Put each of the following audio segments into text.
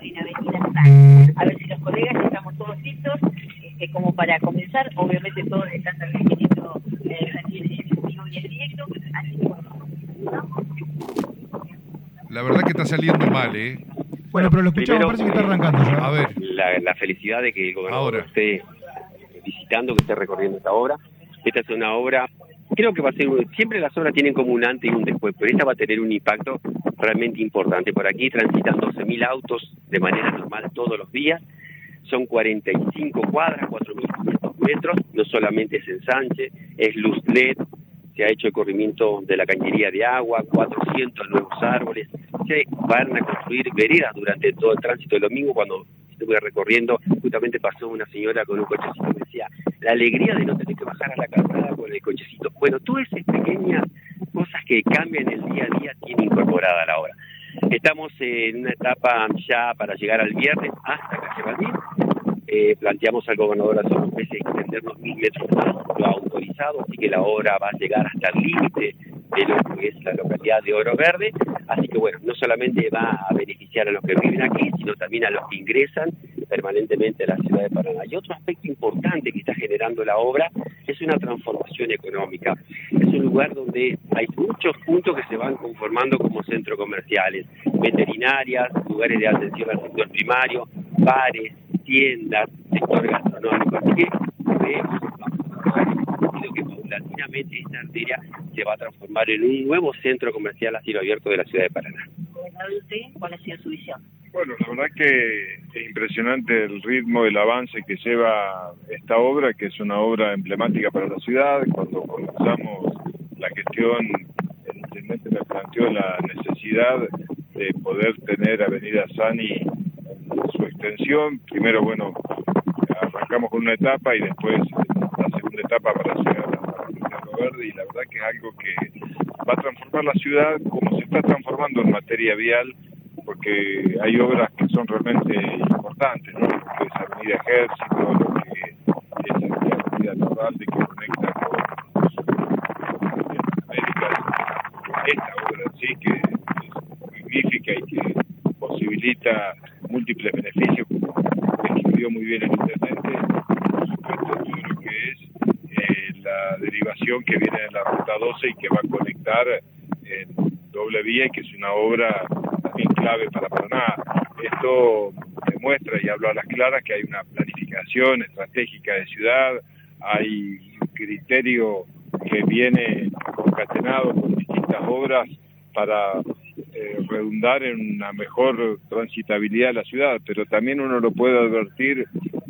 En Avenida San. A ver si los colegas estamos todos listos este, como para comenzar. Obviamente todos están también queriendo eh, en y en directo. Así que La verdad que está saliendo mal, ¿eh? Bueno, pero lo escuchamos, primero, parece que está arrancando ya. A ver, la, la felicidad de que el gobernador Ahora. esté visitando, que esté recorriendo esta obra. Esta es una obra, creo que va a ser, siempre las obras tienen como un antes y un después, pero esta va a tener un impacto realmente importante. Por aquí transitan 12.000 autos de manera normal todos los días, son 45 cuadras, 4.500 metros, no solamente es ensanche, es luz LED, se ha hecho el corrimiento de la cañería de agua, 400 nuevos árboles, se van a construir veredas durante todo el tránsito del domingo cuando estuve recorriendo, justamente pasó una señora con un cochecito y me decía, la alegría de no tener que bajar a la carrera con el cochecito. Bueno, todas esas pequeñas cosas que cambian el día a día tiene incorporada la obra. Estamos en una etapa ya para llegar al viernes hasta Calle Valdín. Eh, planteamos al gobernador hace unos meses extendernos mil metros más, lo ha autorizado, así que la obra va a llegar hasta el límite de lo que es la localidad de Oro Verde. Así que bueno, no solamente va a beneficiar a los que viven aquí, sino también a los que ingresan permanentemente la ciudad de Paraná. Y otro aspecto importante que está generando la obra es una transformación económica. Es un lugar donde hay muchos puntos que se van conformando como centros comerciales, veterinarias, lugares de atención al sector primario, bares, tiendas, sector gastronómico. Así que creo que paulatinamente esta arteria se va a transformar en un nuevo centro comercial a cielo abierto de la ciudad de Paraná. ¿cuál ha sido su visión? Bueno, la verdad que es impresionante el ritmo, el avance que lleva esta obra, que es una obra emblemática para la ciudad. Cuando comenzamos la gestión, el intendente me planteó la necesidad de poder tener Avenida Sani en su extensión. Primero, bueno, arrancamos con una etapa y después la segunda etapa para llegar a Verde y la verdad que es algo que va a transformar la ciudad como se está transformando en materia vial porque hay obras que son realmente importantes, ¿no? Lo que es Avenida Ejército, lo que es la Avenida Torralde que conecta con Américas, esta obra en sí que es magnífica y que posibilita múltiples beneficios, como describió muy bien el intendente, por supuesto todo lo que es eh, la derivación que viene de la Ruta 12 y que va a conectar en doble vía y que es una obra clave para Paraná. Esto demuestra y habla a las claras que hay una planificación estratégica de ciudad, hay un criterio que viene concatenado con distintas obras para eh, redundar en una mejor transitabilidad de la ciudad, pero también uno lo puede advertir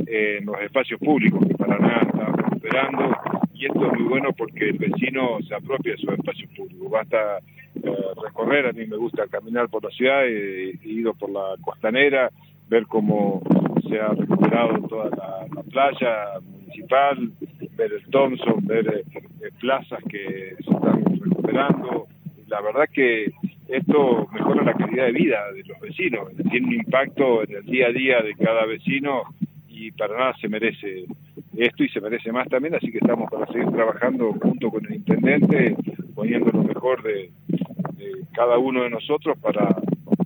eh, en los espacios públicos que Paraná está recuperando y esto es muy bueno porque el vecino se apropia de sus espacios públicos. Basta eh, recorrer, a mí me gusta caminar por la ciudad, he, he ido por la costanera, ver cómo se ha recuperado toda la, la playa municipal, ver el Thompson, ver eh, plazas que se están recuperando. La verdad que esto mejora la calidad de vida de los vecinos, tiene un impacto en el día a día de cada vecino y para nada se merece esto y se merece más también, así que estamos para seguir trabajando junto con el intendente, poniendo lo mejor de cada uno de nosotros para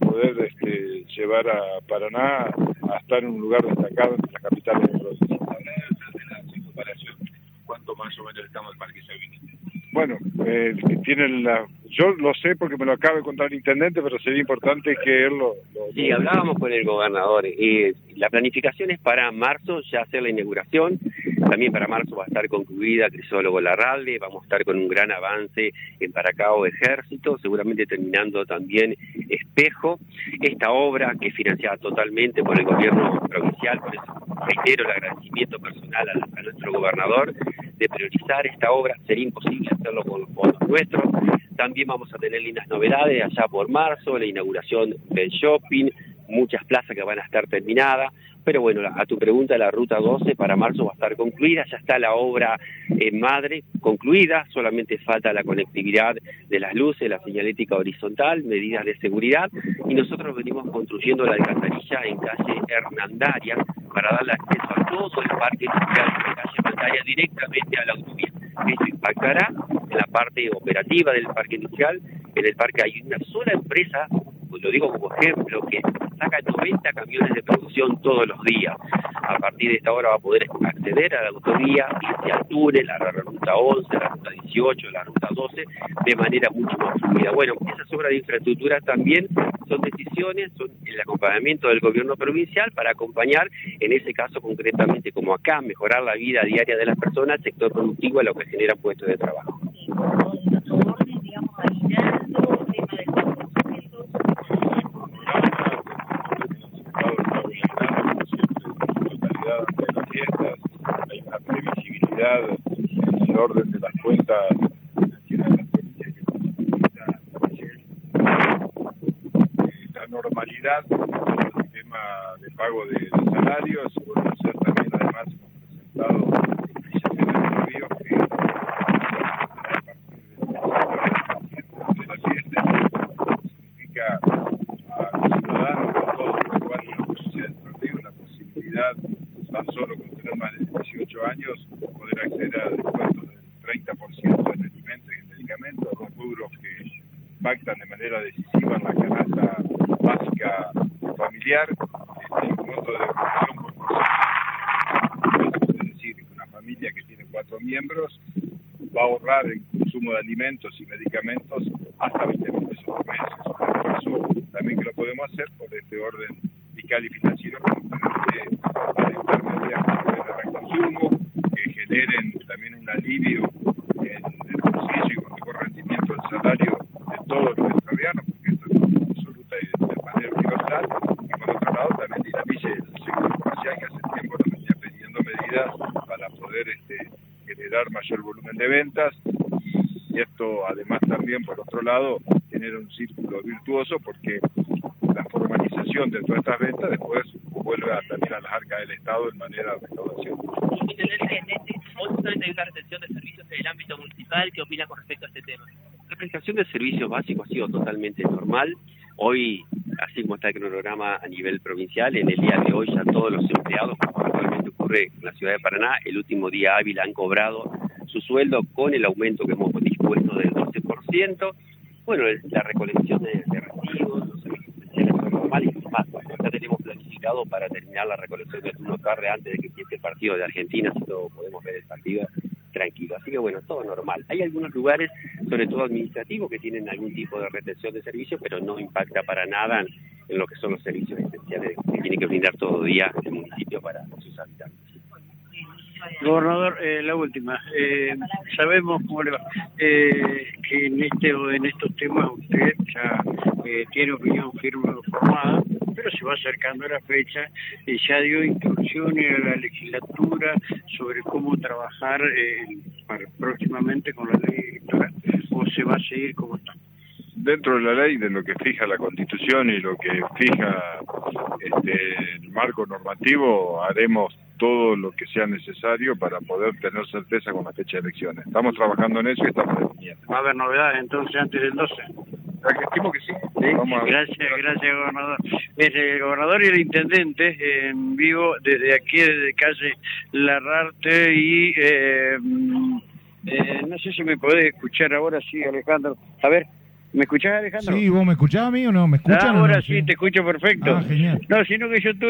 poder este, llevar a Paraná a estar en un lugar destacado entre las capitales de provincia. ¿Cuánto más o menos estamos para que se Bueno, eh, tienen la, yo lo sé porque me lo acaba de contar el intendente, pero sería importante que él lo... lo- Sí, lo- hablábamos con el gobernador. eh, la planificación es para marzo ya hacer la inauguración. También para marzo va a estar concluida Crisólogo Larralde. Vamos a estar con un gran avance en Paracao Ejército, seguramente terminando también Espejo. Esta obra que es financiada totalmente por el gobierno provincial, por eso reitero el agradecimiento personal a, nuestro gobernador de priorizar esta obra. Sería imposible hacerlo con los fondos nuestros. También vamos a tener lindas novedades allá por marzo, la inauguración del shopping, muchas plazas que van a estar terminadas. Pero bueno, a tu pregunta, la ruta 12 para marzo va a estar concluida, ya está la obra en madre concluida, solamente falta la conectividad de las luces, la señalética horizontal, medidas de seguridad, y nosotros venimos construyendo la alcantarilla en calle Hernandaria para darle acceso a todo el parque industrial de calle Hernandaria directamente a la autovía. Esto impactará en la parte operativa del parque industrial. En el parque hay una sola empresa, pues lo digo como ejemplo, que saca 90 camiones de producción todos los días. A partir de esta hora va a poder acceder a la autovía, irse al túnel, la ruta 11, a la ruta 18, a la ruta 12, de manera mucho más fluida. Bueno, esas obras de infraestructura también son decisiones, son el acompañamiento del gobierno provincial para acompañar, en ese caso concretamente como acá, mejorar la vida diaria de las personas, el sector productivo, a lo que genera puestos de trabajo. hay una en el orden de las cuentas la normalidad el sistema de pago de, salarios, puede ser también además hemos presentado ríos tan solo con tener más de 18 años poder acceder a descuentos del 30% en alimentos y en medicamentos, dos rubros que impactan de manera decisiva en la canasta básica familiar, este, un monto de reducción por es decir, una familia que tiene cuatro miembros va a ahorrar en consumo de alimentos y medicamentos hasta 20 mil pesos por mes. Es un caso también que lo podemos hacer por este orden fiscal y financiero que que generen también un alivio en el bolsillo y con mejor rendimiento del salario de todos los extravianos, porque esto es absoluta y de manera universal, y por otro lado también dinamice el sector comercial que hace tiempo nos venía pidiendo medidas para poder este, generar mayor volumen de ventas. Y esto además también por otro lado genera un círculo virtuoso porque la formalización de todas estas ventas después vuelve a, también a las arcas del Estado en manera de recaudación. Hoy hay una retención de servicios en el ámbito municipal. ¿Qué opina con respecto a este tema? La prestación de servicios básicos ha sido totalmente normal. Hoy, así como está el cronograma a nivel provincial, en el día de hoy ya todos los empleados, como actualmente ocurre en la ciudad de Paraná, el último día hábil han cobrado su sueldo con el aumento que hemos dispuesto del 12%. Bueno, la recolección de, de residuos, normales y más. Ya tenemos planificado para terminar la recolección de turno tarde antes de que empiece el partido de Argentina, si todo podemos ver el partido tranquilo. Así que bueno, todo normal. Hay algunos lugares, sobre todo administrativos, que tienen algún tipo de retención de servicios, pero no impacta para nada en, en lo que son los servicios esenciales que tiene que brindar todo día el municipio para sus habitantes. Gobernador, eh, la última. Eh, sabemos cómo le va, eh, que en este en estos temas usted ya eh, tiene opinión firme formada, pero se va acercando a la fecha y ya dio instrucciones a la legislatura sobre cómo trabajar eh, para, próximamente con la ley electoral o se va a seguir como está. Dentro de la ley, de lo que fija la Constitución y lo que fija este, el marco normativo, haremos todo lo que sea necesario para poder tener certeza con la fecha de elecciones. Estamos trabajando en eso y estamos definiendo. ¿Va a haber novedades entonces antes del 12? Estimo que sí. Sí, Vamos a- gracias, gracias, gobernador. Es el gobernador y el intendente en vivo desde aquí, desde calle Larrarte y eh, mm, eh, no sé si me podés escuchar ahora, sí, Alejandro. A ver, ¿me escuchás, Alejandro? Sí, ¿vos me escuchás a mí o no? ¿Me no? ahora sí, te escucho perfecto. Ah, genial. No, sino que yo tuve